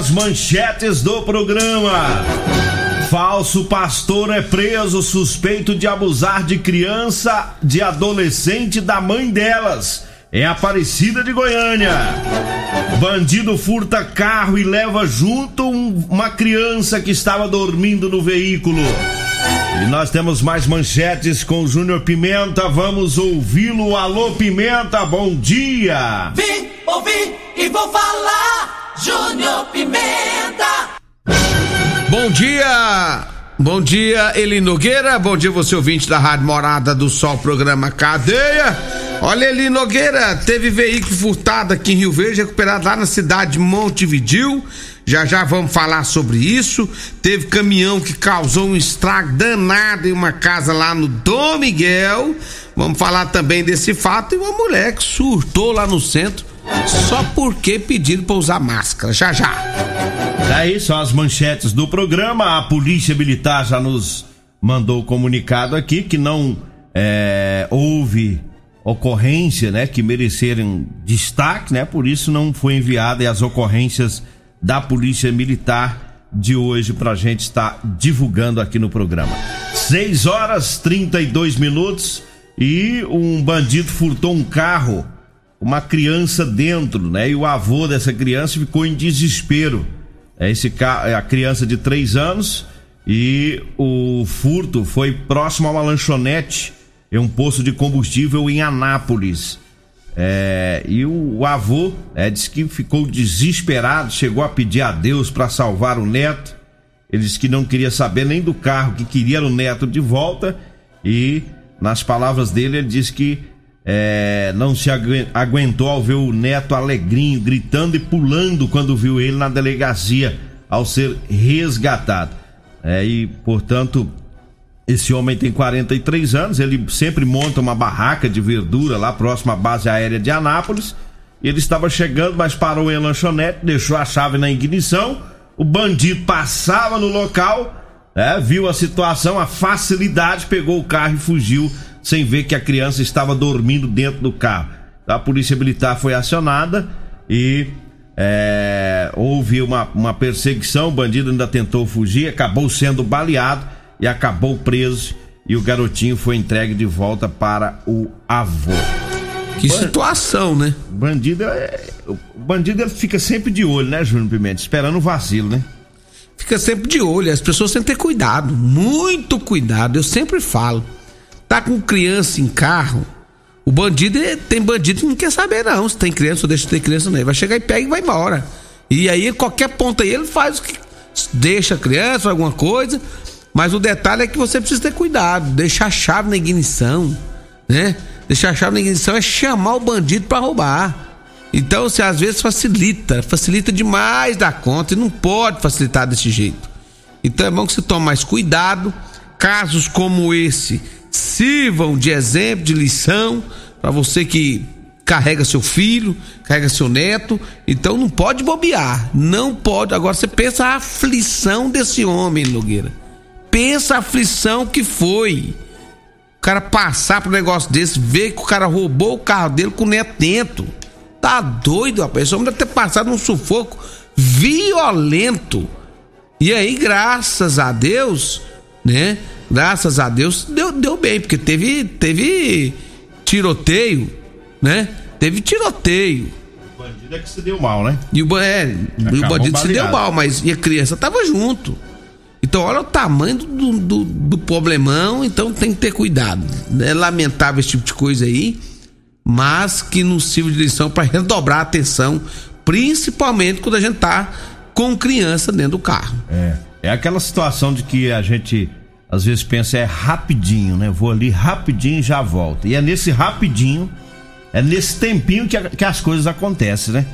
as manchetes do programa. Falso pastor é preso suspeito de abusar de criança, de adolescente da mãe delas. É Aparecida de Goiânia. Bandido furta carro e leva junto um, uma criança que estava dormindo no veículo. E nós temos mais manchetes com o Júnior Pimenta. Vamos ouvi-lo. Alô, Pimenta, bom dia. Vim, ouvi e vou falar. Júnior Pimenta. Bom dia. Bom dia, Eli Nogueira. Bom dia, você ouvinte da Rádio Morada do Sol, programa Cadeia. Olha, Eli Nogueira, teve veículo furtado aqui em Rio Verde, recuperado lá na cidade de Montevidil. Já já vamos falar sobre isso. Teve caminhão que causou um estrago danado em uma casa lá no Dom Miguel. Vamos falar também desse fato. E uma mulher que surtou lá no centro só porque pediram para usar máscara. Já já. Daí são as manchetes do programa. A Polícia Militar já nos mandou o comunicado aqui que não é, houve ocorrência, né, que mereceram destaque, né? Por isso não foi enviada as ocorrências da Polícia Militar de hoje para a gente estar divulgando aqui no programa. 6 horas 32 minutos e um bandido furtou um carro, uma criança dentro, né? E o avô dessa criança ficou em desespero. É esse é a criança de 3 anos e o furto foi próximo a uma lanchonete em um posto de combustível em Anápolis. É, e o, o avô é, disse que ficou desesperado, chegou a pedir a Deus para salvar o neto. Ele disse que não queria saber nem do carro, que queria o neto de volta. E, nas palavras dele, ele disse que é, não se aguentou ao ver o neto alegrinho, gritando e pulando quando viu ele na delegacia ao ser resgatado. É, e, portanto, esse homem tem 43 anos, ele sempre monta uma barraca de verdura lá próximo à base aérea de Anápolis. Ele estava chegando, mas parou em lanchonete, deixou a chave na ignição. O bandido passava no local, é, viu a situação, a facilidade, pegou o carro e fugiu, sem ver que a criança estava dormindo dentro do carro. A polícia militar foi acionada e é, houve uma, uma perseguição. O bandido ainda tentou fugir, acabou sendo baleado e acabou preso e o garotinho foi entregue de volta para o avô. Que situação, né? Bandido é, o bandido fica sempre de olho, né, Júnior Pimenta, esperando o vacilo, né? Fica sempre de olho, as pessoas têm que ter cuidado, muito cuidado. Eu sempre falo, tá com criança em carro, o bandido tem bandido que não quer saber não, se tem criança ou deixa de ter criança não, ele vai chegar e pega e vai embora. E aí qualquer ponto aí ele faz o que deixa a criança alguma coisa, mas o detalhe é que você precisa ter cuidado, deixar a chave na ignição, né? Deixar a chave na ignição é chamar o bandido para roubar. Então, você às vezes facilita, facilita demais da conta e não pode facilitar desse jeito. Então é bom que você tome mais cuidado. Casos como esse sirvam de exemplo, de lição para você que carrega seu filho, carrega seu neto, então não pode bobear, não pode. Agora você pensa a aflição desse homem, Nogueira pensa a aflição que foi. O cara passar pro negócio desse, ver que o cara roubou o carro dele com o neto dentro. Tá doido, rapaz. Esse homem deve ter passado um sufoco violento. E aí, graças a Deus, né? Graças a Deus, deu, deu bem, porque teve, teve tiroteio, né? Teve tiroteio. O bandido é que se deu mal, né? E o, é, o bandido se deu mal, mas e a criança tava junto. Então, olha o tamanho do, do, do, problemão, então tem que ter cuidado. É lamentável esse tipo de coisa aí, mas que nos sirva de lição para redobrar a atenção, principalmente quando a gente tá com criança dentro do carro. É. É aquela situação de que a gente às vezes pensa é rapidinho, né? Vou ali rapidinho e já volto. E é nesse rapidinho, é nesse tempinho que, a, que as coisas acontecem, né?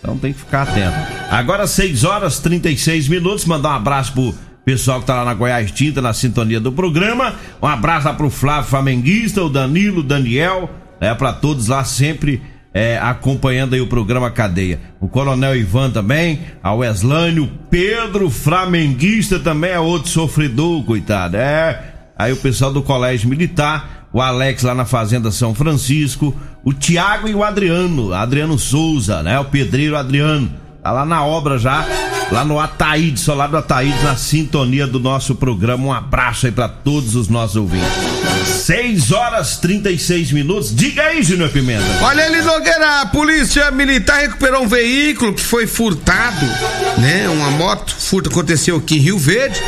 Então tem que ficar atento. Agora 6 horas 36 minutos, mandar um abraço pro Pessoal que tá lá na Goiás Tinta, na sintonia do programa. Um abraço lá pro Flávio Flamenguista, o Danilo, o Daniel, né, para todos lá sempre é, acompanhando aí o programa Cadeia. O Coronel Ivan também, a Weslânio, Pedro Flamenguista também é outro sofredor, coitado. É. Aí o pessoal do Colégio Militar, o Alex lá na Fazenda São Francisco, o Tiago e o Adriano, Adriano Souza, né? O pedreiro Adriano Tá lá na obra já, lá no Ataíde, lá do Ataíde, na sintonia do nosso programa. Um abraço aí para todos os nossos ouvintes. 6 horas 36 minutos. Diga aí, Júnior Pimenta. Olha ali, Nogueira, a polícia militar recuperou um veículo que foi furtado, né? Uma moto furto aconteceu aqui em Rio Verde,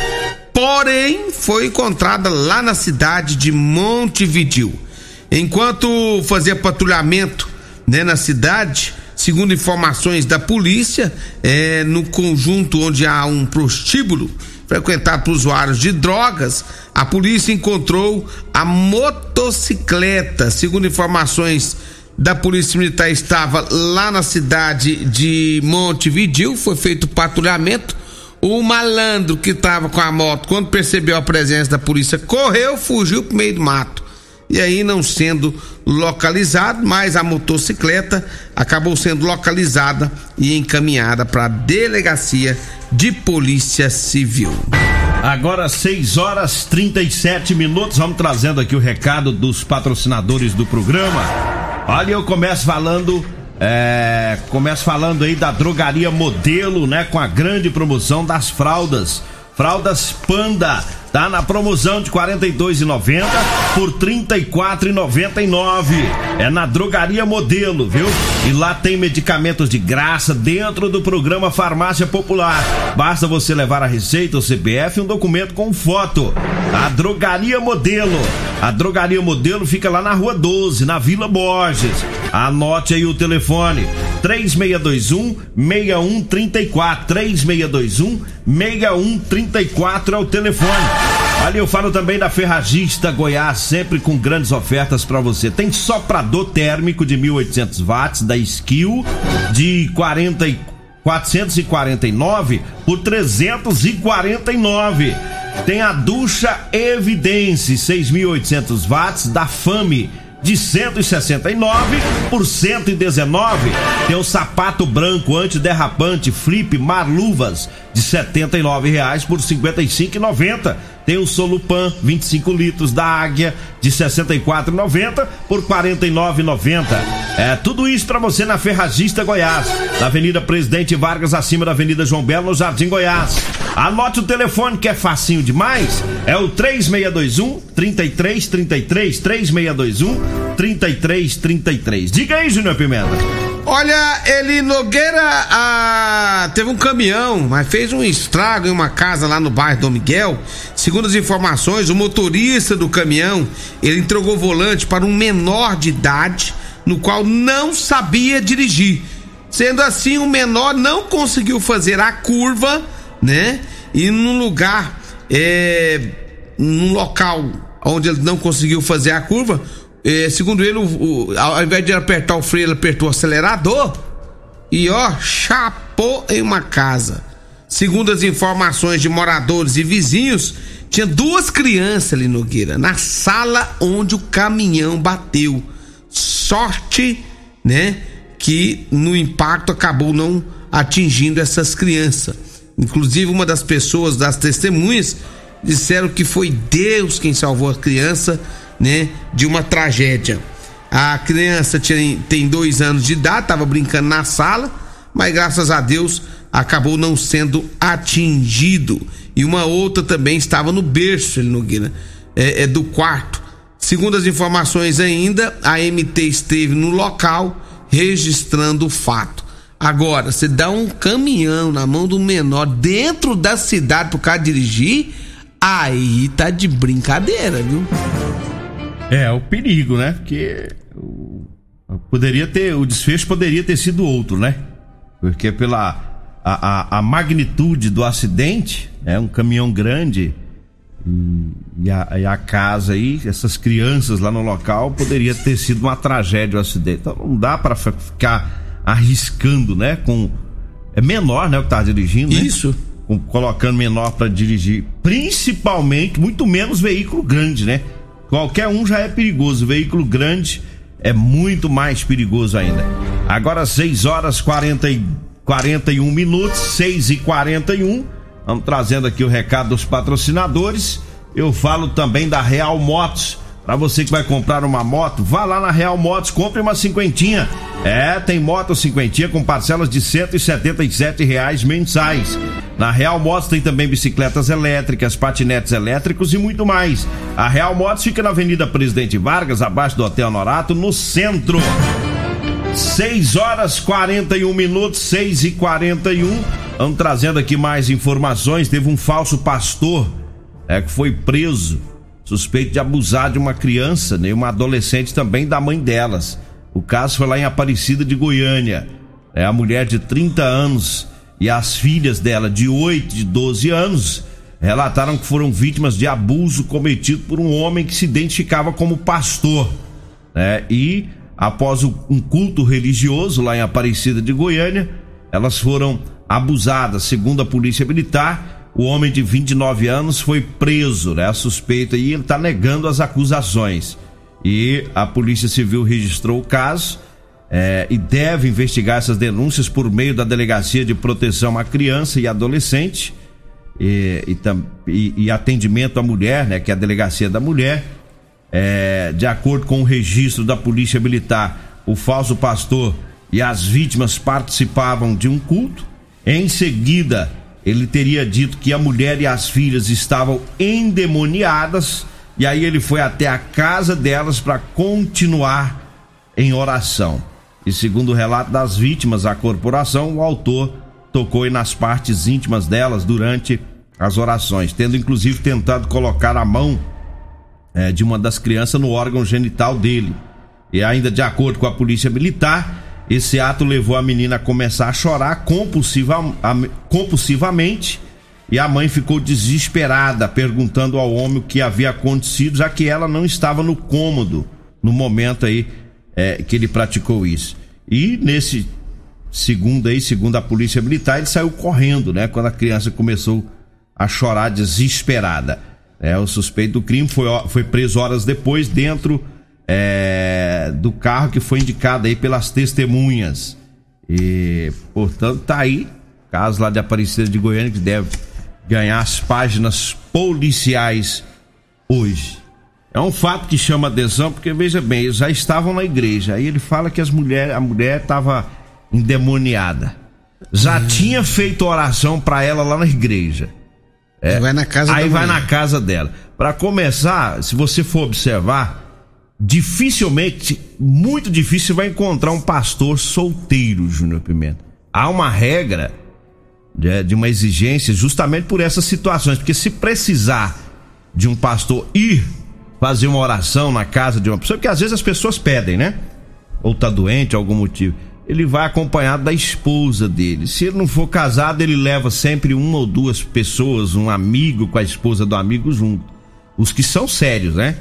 porém foi encontrada lá na cidade de Montevidil. Enquanto fazia patrulhamento, né, na cidade, segundo informações da polícia, é, no conjunto onde há um prostíbulo, frequentado por usuários de drogas, a polícia encontrou a motocicleta. Segundo informações da Polícia Militar, estava lá na cidade de Montevidil, foi feito patrulhamento. O malandro que estava com a moto, quando percebeu a presença da polícia, correu, fugiu pro meio do mato. E aí, não sendo localizado, mas a motocicleta acabou sendo localizada e encaminhada para a delegacia de Polícia Civil. Agora 6 horas 37 minutos, vamos trazendo aqui o recado dos patrocinadores do programa. Olha, eu começo falando, é, começo falando aí da drogaria modelo, né, com a grande promoção das fraldas. Fraldas Panda Tá na promoção de R$ 42,90 por R$ 34,99. É na Drogaria Modelo, viu? E lá tem medicamentos de graça dentro do programa Farmácia Popular. Basta você levar a receita, o CPF e um documento com foto. A Drogaria Modelo. A Drogaria Modelo fica lá na Rua 12, na Vila Borges. Anote aí o telefone: 3621 6134. 3621 6134 é o telefone. Ali eu falo também da Ferragista Goiás, sempre com grandes ofertas para você. Tem soprador térmico de 1800 watts da Skill de 40 449 por 349. Tem a ducha Evidence 6.800 watts da Fame de 169 por 119. Tem o sapato branco antiderrapante Flip Marluvas de 79 reais por 55,90. Tem o Solupan 25 litros da Águia de 64,90 por 49,90. É tudo isso para você na Ferragista Goiás, na Avenida Presidente Vargas, acima da Avenida João Belo, no Jardim Goiás. Anote o telefone que é facinho demais. É o 3621 3333 3621 3333. Diga aí, Júnior Pimenta. Olha, ele Nogueira ah, teve um caminhão, mas fez um estrago em uma casa lá no bairro Dom Miguel. Segundo as informações, o motorista do caminhão ele entregou o volante para um menor de idade, no qual não sabia dirigir. Sendo assim, o menor não conseguiu fazer a curva, né? E num lugar, é, num local onde ele não conseguiu fazer a curva, é, segundo ele, o, o, ao invés de apertar o freio, ele apertou o acelerador e ó, chapou em uma casa. Segundo as informações de moradores e vizinhos, tinha duas crianças ali no Gueira, na sala onde o caminhão bateu. Sorte, né, que no impacto acabou não atingindo essas crianças. Inclusive, uma das pessoas, das testemunhas, disseram que foi Deus quem salvou a criança né, de uma tragédia. A criança tinha, tem dois anos de idade, estava brincando na sala, mas graças a Deus acabou não sendo atingido. E uma outra também estava no berço, ele Nogueira, é, é do quarto. Segundo as informações ainda, a MT esteve no local registrando o fato. Agora, você dá um caminhão na mão do menor dentro da cidade pro cara dirigir, aí tá de brincadeira, viu? É, o perigo, né? Porque poderia ter, o desfecho poderia ter sido outro, né? Porque pela a, a, a magnitude do acidente, é né? um caminhão grande e, a, e, a, casa aí, essas crianças lá no local, poderia ter sido uma tragédia o acidente. Então não dá para ficar arriscando, né? Com é menor, né? O que tá dirigindo, né? Isso. Com, colocando menor para dirigir, principalmente muito menos veículo grande, né? Qualquer um já é perigoso. Veículo grande é muito mais perigoso ainda. Agora 6 horas 40 e 41 minutos, 6 e 41. Vamos trazendo aqui o recado dos patrocinadores. Eu falo também da Real Motos. Para você que vai comprar uma moto, vá lá na Real Motos, compre uma cinquentinha. É, tem moto cinquentinha com parcelas de 177 reais mensais. Na Real Motos tem também bicicletas elétricas, patinetes elétricos e muito mais. A Real Motos fica na Avenida Presidente Vargas, abaixo do Hotel Norato, no centro. 6 horas 41 minutos, 6 e 41. Vamos trazendo aqui mais informações. Teve um falso pastor é, que foi preso suspeito de abusar de uma criança né, uma adolescente também da mãe delas. O caso foi lá em Aparecida de Goiânia. É a mulher de 30 anos e as filhas dela de 8 e 12 anos relataram que foram vítimas de abuso cometido por um homem que se identificava como pastor. Né? E após um culto religioso lá em Aparecida de Goiânia, elas foram abusadas, segundo a polícia militar o homem de 29 anos foi preso, né? Suspeito e ele está negando as acusações. E a Polícia Civil registrou o caso é, e deve investigar essas denúncias por meio da Delegacia de Proteção à Criança e Adolescente e, e, e, e atendimento à mulher, né? Que é a Delegacia da Mulher. É, de acordo com o registro da Polícia Militar, o falso pastor e as vítimas participavam de um culto. Em seguida, ele teria dito que a mulher e as filhas estavam endemoniadas e aí ele foi até a casa delas para continuar em oração. E segundo o relato das vítimas, a corporação, o autor tocou nas partes íntimas delas durante as orações, tendo inclusive tentado colocar a mão é, de uma das crianças no órgão genital dele. E ainda de acordo com a polícia militar, esse ato levou a menina a começar a chorar compulsiva, compulsivamente e a mãe ficou desesperada, perguntando ao homem o que havia acontecido, já que ela não estava no cômodo no momento aí é, que ele praticou isso. E nesse segundo aí, segundo a polícia militar, ele saiu correndo, né? Quando a criança começou a chorar desesperada. É, o suspeito do crime foi, foi preso horas depois dentro é, do carro que foi indicado aí pelas testemunhas. E, portanto, tá aí, caso lá de Aparecida de Goiânia, que deve ganhar as páginas policiais hoje. É um fato que chama atenção, porque veja bem, eles já estavam na igreja. Aí ele fala que as mulher, a mulher estava endemoniada. Já uhum. tinha feito oração para ela lá na igreja. É, vai na casa aí vai mulher. na casa dela. Para começar, se você for observar, dificilmente, muito difícil, vai encontrar um pastor solteiro, Júnior Pimenta. Há uma regra de, de uma exigência justamente por essas situações, porque se precisar de um pastor ir fazer uma oração na casa de uma pessoa, porque às vezes as pessoas pedem, né? Ou tá doente, algum motivo. Ele vai acompanhado da esposa dele. Se ele não for casado, ele leva sempre uma ou duas pessoas, um amigo com a esposa do amigo junto. Os que são sérios, né?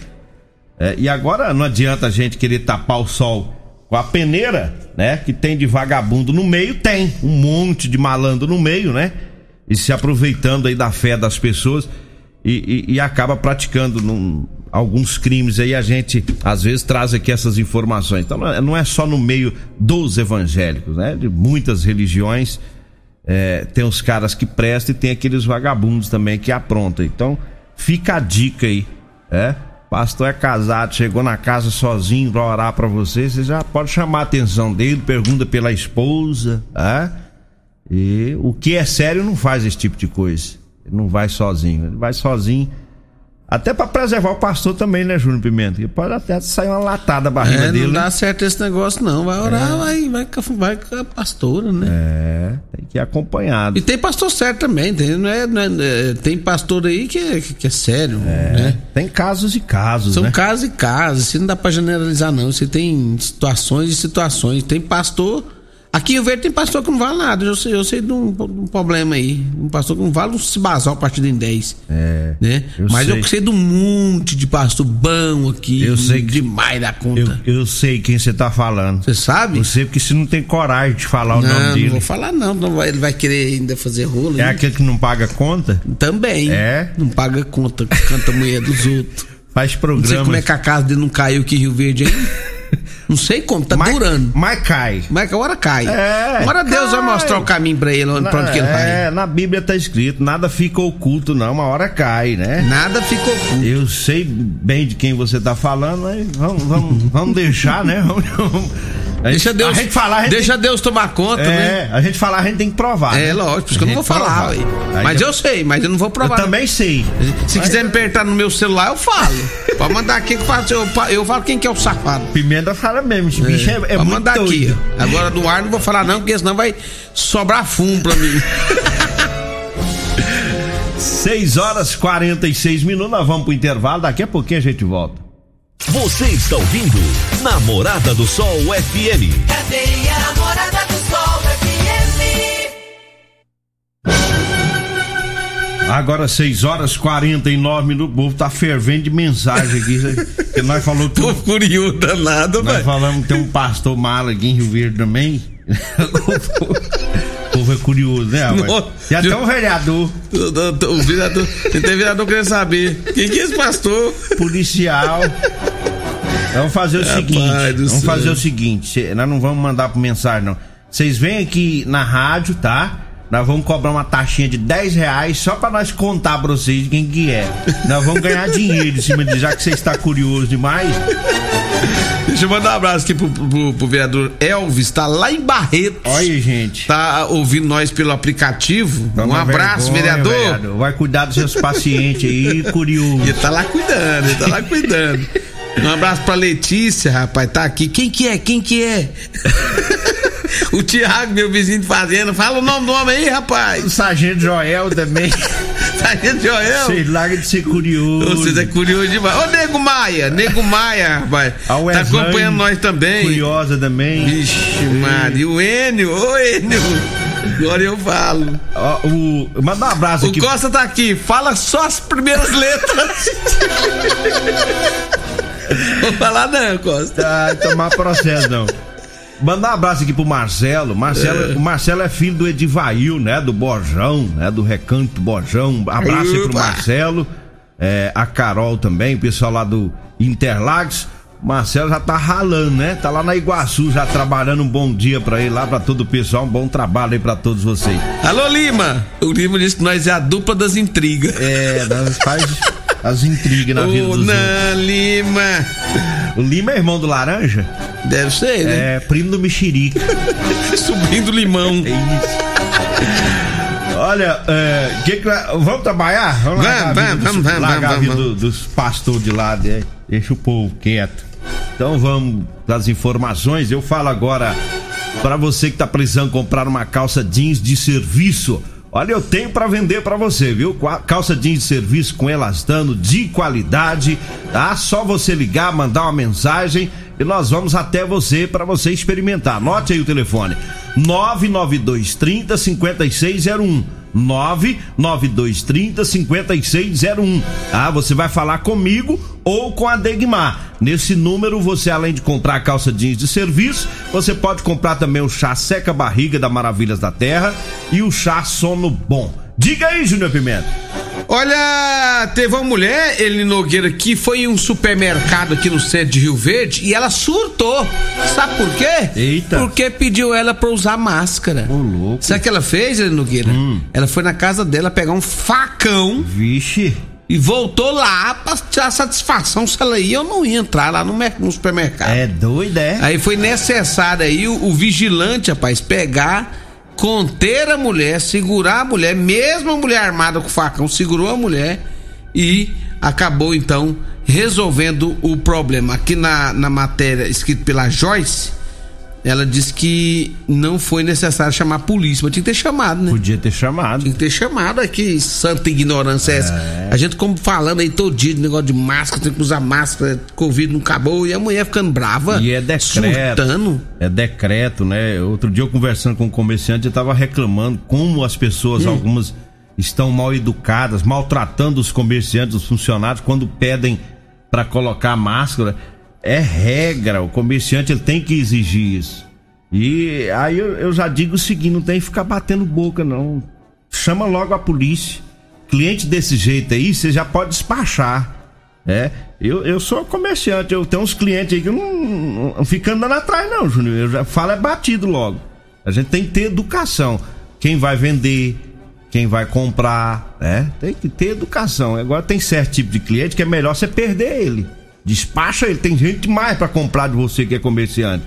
É, e agora não adianta a gente querer tapar o sol com a peneira, né? Que tem de vagabundo no meio, tem um monte de malandro no meio, né? E se aproveitando aí da fé das pessoas e, e, e acaba praticando num, alguns crimes aí. A gente às vezes traz aqui essas informações. Então não é, é só no meio dos evangélicos, né? De muitas religiões. É, tem os caras que prestam e tem aqueles vagabundos também que aprontam. Então fica a dica aí, é? pastor é casado, chegou na casa sozinho pra orar pra você, você já pode chamar a atenção dele, pergunta pela esposa, é? E o que é sério não faz esse tipo de coisa. Ele não vai sozinho, ele vai sozinho até para preservar o pastor também, né, Júnior Pimenta? Que pode até sair uma latada da barriga é, dele. Não dá né? certo esse negócio, não. Vai orar, é. vai, vai, vai com a pastora, né? É, tem que ir acompanhado. E tem pastor certo também, tem, não é, não é, é tem pastor aí que é, que é sério, é, né? Tem casos e casos, São né? casos e casos, se não dá para generalizar, não. Você tem situações e situações. Tem pastor Aqui em Verde tem pastor que não vale nada. Eu sei, eu sei de, um, um problema aí. Um pastor que não vale um cibazal partido em 10. É. Né? Eu Mas sei. eu sei de um monte de pastor bom aqui. Eu sei que, demais da conta. Eu, eu sei quem você tá falando. Você sabe? Eu sei porque você não tem coragem de falar não, o nome dele. Não, vou falar não. não vai, ele vai querer ainda fazer rolo. É hein? aquele que não paga conta? Também. É? Não paga conta, canta a mulher dos outros. Faz programa. Não sei como é que a casa dele não caiu aqui em Rio Verde, hein? Não sei como, tá mas, durando. Mas cai. Mas a hora cai. É, Agora Deus vai mostrar o caminho pra ele, onde, pra onde que ele vai. É, na Bíblia tá escrito, nada fica oculto, não. Uma hora cai, né? Nada ficou oculto. Eu sei bem de quem você tá falando, mas vamos, vamos, vamos deixar, né? Vamos, vamos- a gente- Deixa Deus, a gente falar, a gente deixa Deus tomar conta, tem, né? é, a gente falar, a gente tem que provar. É, né? lógico, por isso que eu não vou falar, Mas eu- eu sei, mas eu não vou Eu provar. também sei. Se quiser me apertar no meu celular, eu falo. Pode mandar aqui que eu, faço, eu, eu falo quem que é o safado. Pimenta fala mesmo, esse bicho é, é Pode muito mandar doido. aqui. Agora no ar não vou falar não, porque senão vai sobrar fumo pra mim. 6 horas 46 minutos, nós vamos pro intervalo, daqui a pouquinho a gente volta. Você está ouvindo Namorada do Sol FM. Cadê a namorada do Sol FM? Agora 6 horas 49 minutos, o povo tá fervendo de mensagem aqui. Porque nós falamos que Tô curioso danado, Nós velho. falamos que tem um pastor mala aqui em Rio Verde também. o povo é curioso, né, rapaz? E até um vereador O, o, o vereador, tem vereador querendo saber. Quem que é esse pastor? policial. Vamos fazer o Rapaz seguinte. Vamos céu. fazer o seguinte. Nós não vamos mandar por mensagem, não. Vocês vêm aqui na rádio, tá? Nós vamos cobrar uma taxinha de 10 reais só pra nós contar pra vocês de quem que é. Nós vamos ganhar dinheiro em cima disso, já que você está curioso demais. Deixa eu mandar um abraço aqui pro, pro- pro vereador Elvis, tá lá em Barretos. Olha, gente. Tá ouvindo nós pelo aplicativo. um Toma abraço, vergonha, vereador. Vai cuidar dos seus pacientes aí, curioso. Ele tá lá cuidando, ele tá lá cuidando. Um abraço pra Letícia, rapaz, tá aqui. Quem que é? Quem que é? o Thiago, meu vizinho de fazenda. Fala o nome do homem aí, O rapaz. Sargento Joel também. Sargento Joel. Vocês larga de ser curioso. Vocês é curioso demais. Ô, Nego Maia, Nego Maia, rapaz. A Tá acompanhando nós também. Curiosa também. Vixe, Maria. O Enio, ô Enio. Agora eu falo. Ó, o, manda um abraço O aqui. Costa tá aqui, fala só as primeiras letras. Vou falar não, Costa. Ah, tomar processo, não. Mandar um abraço aqui pro Marcelo. Marcelo O Marcelo é filho do Edivail, né? Do Borjão, né? Do Recanto Borjão. Abraço aí pro Opa. Marcelo. É, a Carol também, o pessoal lá do Interlagos. Marcelo já tá ralando, né? Tá lá na Iguaçu já trabalhando. Um bom dia pra ele lá, pra todo o pessoal. Um bom trabalho aí pra todos vocês. Alô, Lima. O Lima disse que nós é a dupla das intrigas. É, nós faz as intrigas na vida Ô, dos outros. não, Lima. O Lima é irmão do Laranja? Deve ser, né? É, primo do Mexerica. Subindo limão. É isso. Olha, é, que que vamos trabalhar? Vamos, a Vamos, vida vamos, dos- vamos, largar a vamos, vida vamos. do- dos pastores de lado, é, deixa o povo quieto. Então vamos das informações. Eu falo agora para você que tá precisando comprar uma calça jeans de serviço. Olha, eu tenho para vender para você, viu? Calça jeans de serviço com elastano de qualidade, tá? Só você ligar, mandar uma mensagem e nós vamos até você para você experimentar. Anote aí o telefone: 992 30 5601. 99230 5601. Ah, você vai falar comigo ou com a Degmar. Nesse número, você além de comprar a calça jeans de serviço, você pode comprar também o chá seca barriga da Maravilhas da Terra e o chá sono bom. Diga aí, Júnior Pimenta. Olha, teve uma mulher, Ele Nogueira, que foi em um supermercado aqui no centro de Rio Verde e ela surtou. Sabe por quê? Eita. Porque pediu ela pra usar máscara. Ô, louco. Sabe o que ela fez, Ele Nogueira? Ela foi na casa dela pegar um facão Vixe. e voltou lá pra tirar satisfação se ela ia ou não ia entrar lá no, no supermercado. É doido, é? Aí foi necessário aí o, o vigilante, rapaz, pegar, conter a mulher, segurar a mulher, mesmo a mulher armada com facão, segurou a mulher e acabou então resolvendo o problema. Aqui na, na matéria escrita pela Joyce, ela disse que não foi necessário chamar a polícia, mas tinha que ter chamado, né? Podia ter chamado. Tem que ter chamado aqui, santa ignorância é essa. A gente, como falando aí todo dia de negócio de máscara, tem que usar máscara, Covid não acabou, e a mulher ficando brava. E é decreto. Surtando. É decreto, né? Outro dia eu conversando com um comerciante, eu tava reclamando como as pessoas, algumas, estão mal educadas, maltratando os comerciantes, os funcionários, quando pedem para colocar máscara. É regra, o comerciante ele tem que exigir isso. E aí eu, eu já digo o seguinte: não tem que ficar batendo boca, não. Chama logo a polícia. Cliente desse jeito aí, você já pode despachar. É, eu, eu sou comerciante, eu tenho uns clientes aí que não, não fico andando atrás, não, Júnior. Eu já falo é batido logo. A gente tem que ter educação. Quem vai vender, quem vai comprar, né? Tem que ter educação. Agora tem certo tipo de cliente que é melhor você perder ele. Despacha ele. Tem gente mais para comprar de você que é comerciante.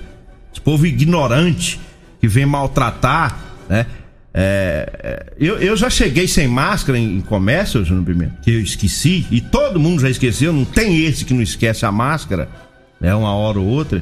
Esse povo ignorante que vem maltratar, né? É, é, eu, eu já cheguei sem máscara em, em comércio, Júnior Pimenta, que eu esqueci, e todo mundo já esqueceu, não tem esse que não esquece a máscara, né? Uma hora ou outra.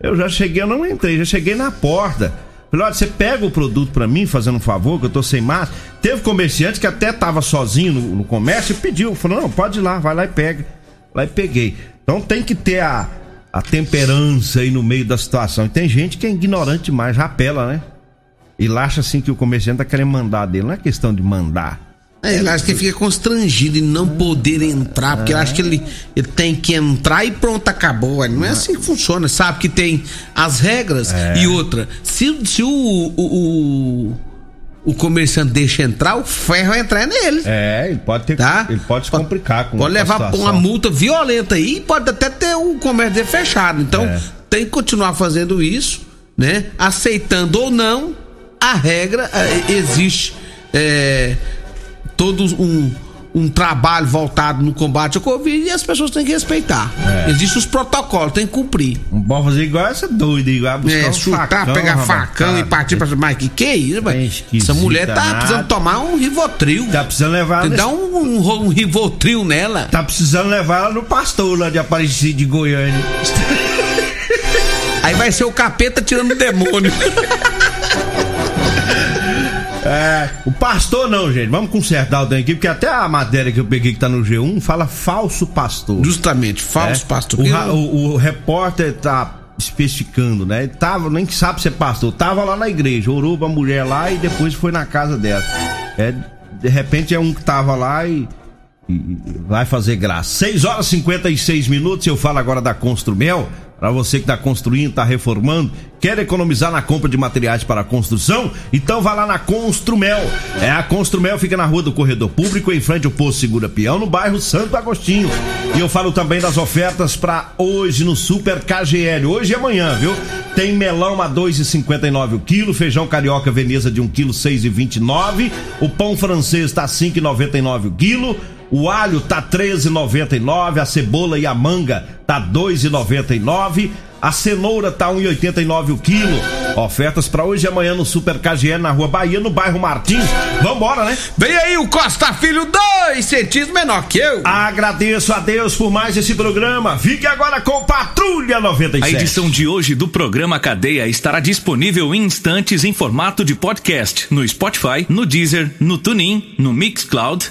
Eu já cheguei, eu não entrei, já cheguei na porta. Falei, olha, você pega o produto para mim, fazendo um favor, que eu tô sem máscara. Teve comerciante que até tava sozinho no, no comércio e pediu, falou, não, pode ir lá, vai lá e pega. Lá e peguei. Então tem que ter a, a temperança aí no meio da situação. E tem gente que é ignorante demais, rapela, né? Ele acha assim que o comerciante tá querendo mandar dele. Não é questão de mandar. É, ele acha que ele fica constrangido em não poder entrar, porque ele acha que ele, ele tem que entrar e pronto, acabou. Não é assim que funciona. Sabe que tem as regras É. e outra. Se, se o, o, o, o comerciante deixa entrar, o ferro entrar nele. É, ele pode ter. Tá? Ele pode se complicar com Pode levar uma multa violenta aí pode até ter o comércio fechado. Então, É. tem que continuar fazendo isso, né? Aceitando ou não, a regra eh, existe. É, todo um, um trabalho voltado no combate ao Covid e as pessoas têm que respeitar. É. Existem os protocolos, tem que cumprir. Não pode fazer igual essa doida, igual buscar É, um chutar, facão, pegar facão e Tá, partir pra. Mas que que é isso, velho? Essa mulher tá nada. precisando tomar um Rivotril. Tá precisando levar ela que nesse- um, um, um Rivotril nela. Tá precisando levar ela no pastor lá de Aparecida de Goiânia. Aí vai ser o capeta tirando o demônio. É, o pastor não, gente. Vamos consertar o trem aqui, porque até a matéria que eu peguei que tá no G1 fala falso pastor. Justamente, falso É. pastor. O, o- o repórter tá especificando, né? Ele tava, nem que sabe ser pastor, tava lá na igreja, orou pra mulher lá e depois foi na casa dela. É, de repente é um que tava lá e, e- e vai fazer graça. 6 horas e 56 minutos, eu falo agora da Construmel. Para você que está construindo, está reformando, quer economizar na compra de materiais para construção? Então vá lá na Construmel. É a Construmel fica na rua do Corredor Público, em frente ao Posto Segura Peão, no bairro Santo Agostinho. E eu falo também das ofertas para hoje no Super KGL, hoje e amanhã, viu? Tem melão a 2,59 o quilo, feijão carioca Veneza de 1 quilo 6,29, o pão francês tá 5,99 o quilo. O alho tá 13,99, a cebola e a manga tá 2,99, a cenoura tá 1,89 o quilo. Ofertas para hoje e amanhã no Super KGL na Rua Bahia, no bairro Martins. Vambora, né? Vem aí o Costa Filho, dois centímetros menor que eu. Agradeço a Deus por mais esse programa. Fique agora com Patrulha 97. A edição de hoje do programa Cadeia estará disponível em instantes em formato de podcast no Spotify, no Deezer, no TuneIn, no Mixcloud,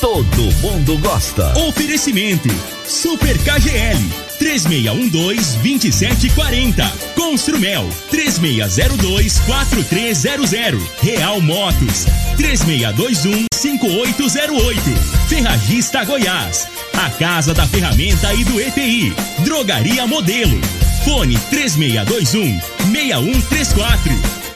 Todo mundo gosta. Oferecimento Super KGL 3612-2740. Construmel 3602-4300. Real Motos 3621-5808. Ferragista Goiás. A Casa da Ferramenta e do ETI. Drogaria Modelo. Fone 3621-6134.